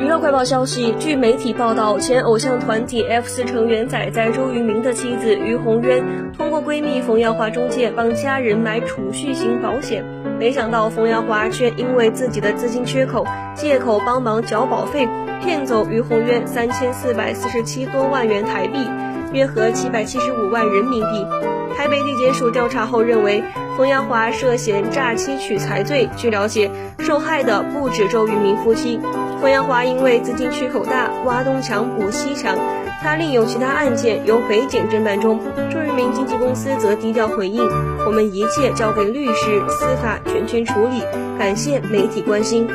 娱乐快报消息，据媒体报道，前偶像团体 F 四成员仔仔周渝民的妻子于红渊通过闺蜜冯耀华中介帮家人买储蓄型保险，没想到冯耀华却因为自己的资金缺口，借口帮忙缴保费，骗走于红渊三千四百四十七多万元台币，约合七百七十五万人民币。台北地检署调查后认为，冯耀华涉嫌诈欺取财罪。据了解，受害的不止周渝民夫妻。冯阳华因为资金缺口大，挖东墙补西墙，他另有其他案件由北检侦办中。周渝民经纪公司则低调回应：“我们一切交给律师、司法全权处理。”感谢媒体关心。